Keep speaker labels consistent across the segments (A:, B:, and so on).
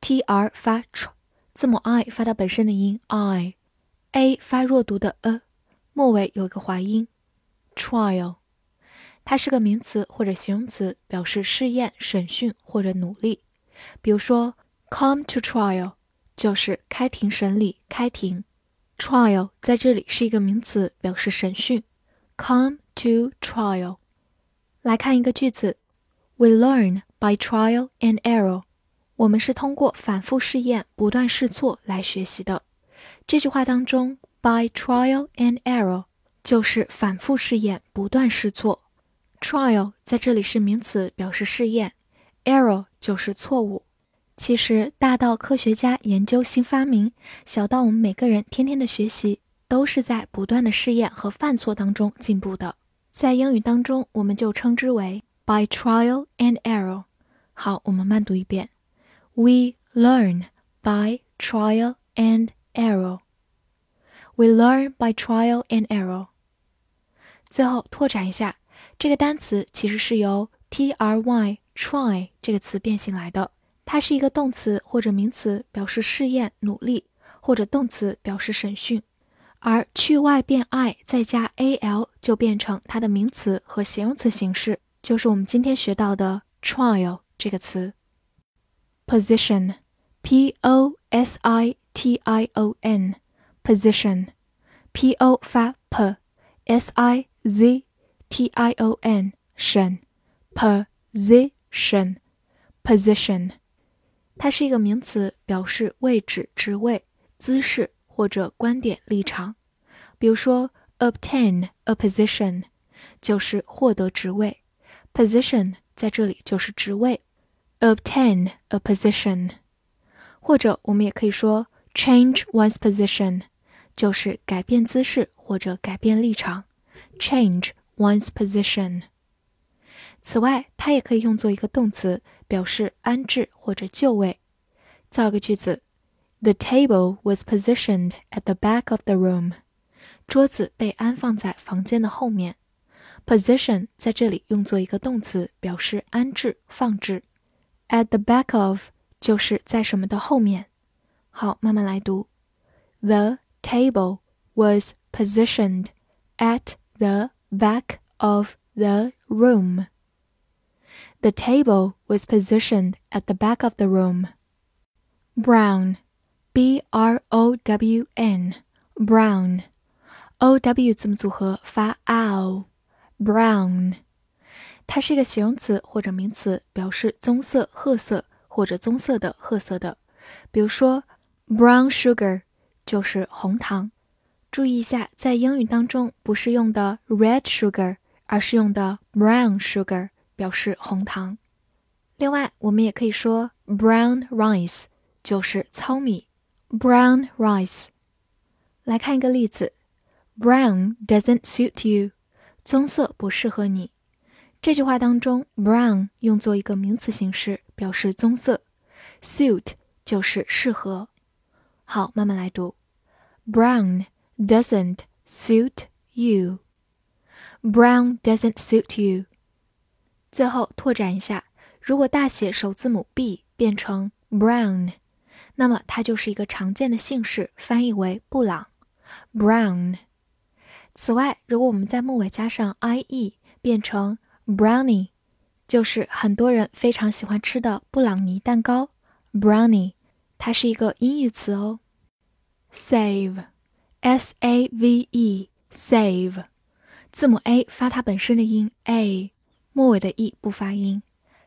A: T r 发 tr，字母 i 发它本身的音 i，a 发弱读的 a，末尾有一个滑音。trial，它是个名词或者形容词，表示试验、审讯或者努力。比如说，come to trial 就是开庭审理、开庭。trial 在这里是一个名词，表示审讯。come to trial。来看一个句子：We learn by trial and error。我们是通过反复试验、不断试错来学习的。这句话当中，by trial and error 就是反复试验、不断试错。trial 在这里是名词，表示试验；error 就是错误。其实，大到科学家研究新发明，小到我们每个人天天的学习，都是在不断的试验和犯错当中进步的。在英语当中，我们就称之为 by trial and error。好，我们慢读一遍。We learn by trial and error. We learn by trial and error. 最后拓展一下，这个单词其实是由 try try 这个词变形来的。它是一个动词或者名词，表示试验、努力，或者动词表示审讯。而去 y 变 i 再加 al 就变成它的名词和形容词形式，就是我们今天学到的 trial 这个词。position, p o s i t i o n, position, p o 发 p，s i z t i o n 审，position, position，它是一个名词，表示位置、职位、姿势或者观点、立场。比如说，obtain a position 就是获得职位，position 在这里就是职位。 obtain a position，或者我们也可以说 change one's position，就是改变姿势或者改变立场。change one's position。此外，它也可以用作一个动词，表示安置或者就位。造个句子：The table was positioned at the back of the room。桌子被安放在房间的后面。position 在这里用作一个动词，表示安置、放置。At the back of 就是在什么的后面。好，慢慢来读。The table was positioned at the back of the room. The table was positioned at the back of the room. Brown, B R O W N, brown, O W 字母组合发 ow, brown. 它是一个形容词或者名词，表示棕色、褐色或者棕色的、褐色的。比如说，brown sugar 就是红糖。注意一下，在英语当中不是用的 red sugar，而是用的 brown sugar，表示红糖。另外，我们也可以说 brown rice 就是糙米，brown rice。来看一个例子：brown doesn't suit you，棕色不适合你。这句话当中，brown 用作一个名词形式，表示棕色；suit 就是适合。好，慢慢来读：Brown doesn't suit you. Brown doesn't suit you. 最后拓展一下，如果大写首字母 b 变成 brown，那么它就是一个常见的姓氏，翻译为布朗。Brown。此外，如果我们在末尾加上 ie，变成 Brownie 就是很多人非常喜欢吃的布朗尼蛋糕。Brownie 它是一个音译词哦。Save，S A V E，Save，字母 A 发它本身的音 A，末尾的 E 不发音。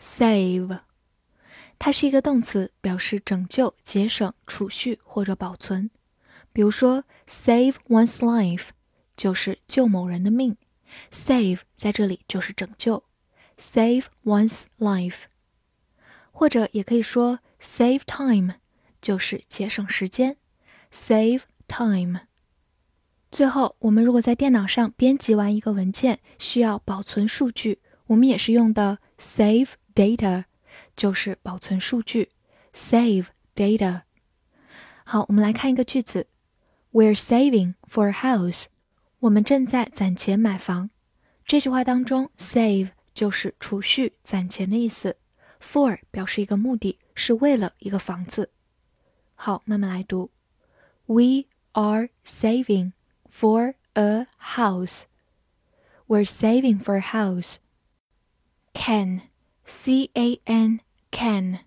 A: Save，它是一个动词，表示拯救、节省、储蓄或者保存。比如说，save one's life 就是救某人的命。Save 在这里就是拯救，save one's life，或者也可以说 save time，就是节省时间，save time。最后，我们如果在电脑上编辑完一个文件，需要保存数据，我们也是用的 save data，就是保存数据，save data。好，我们来看一个句子：We're saving for a house。我们正在攒钱买房。这句话当中，save 就是储蓄、攒钱的意思，for 表示一个目的，是为了一个房子。好，慢慢来读：We are saving。for a house. We're saving for a house. Can, C A N, can,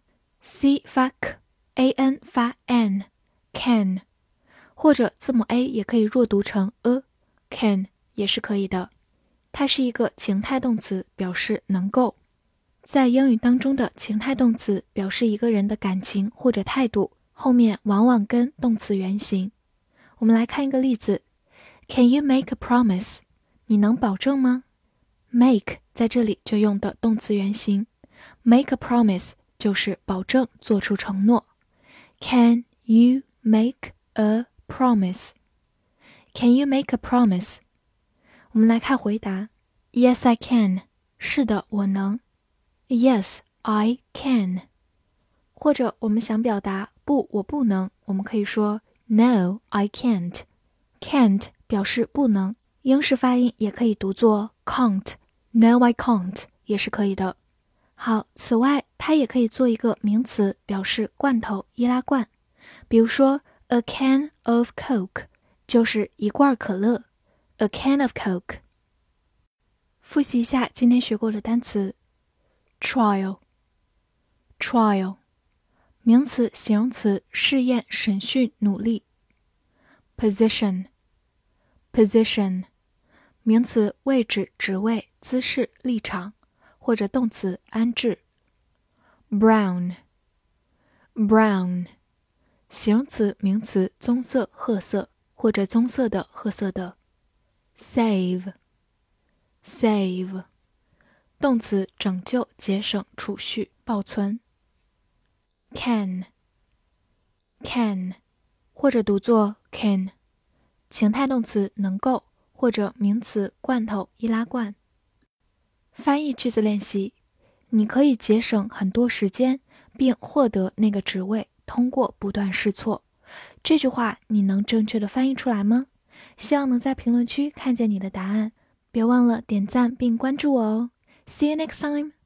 A: C 发 k，A N 发 n，can，或者字母 a 也可以弱读成 Can 也是可以的。它是一个情态动词，表示能够。在英语当中的情态动词表示一个人的感情或者态度，后面往往跟动词原形。我们来看一个例子。Can you make a promise？你能保证吗？Make 在这里就用的动词原形，make a promise 就是保证、做出承诺。Can you make a promise？can you make a promise? 我们来看回答。Yes i can. 是的我能。Yes i can. 或者我们想表达不我不能。我们可以说 no i can't. Can't 表示不能。英式发音也可以读作 can't. No i can't 也是可以的。好此外它也可以做一个名词表示罐头易拉罐。比如说 a can of coke 就是一罐可乐。A can of Coke。复习一下今天学过的单词：trial，trial，名词、形容词，试验、审讯、努力。position。Position，名词，位置、职位、姿势、立场，或者动词，安置。Brown，brown，形容词、名词，棕色、褐色，或者棕色的、褐色的。Save，save，动词，拯救、节省、储蓄、保存。Can，can，或者读作 can。情态动词能够，或者名词罐头、易拉罐。翻译句子练习：你可以节省很多时间，并获得那个职位，通过不断试错。这句话你能正确的翻译出来吗？希望能在评论区看见你的答案。别忘了点赞并关注我哦。See you next time.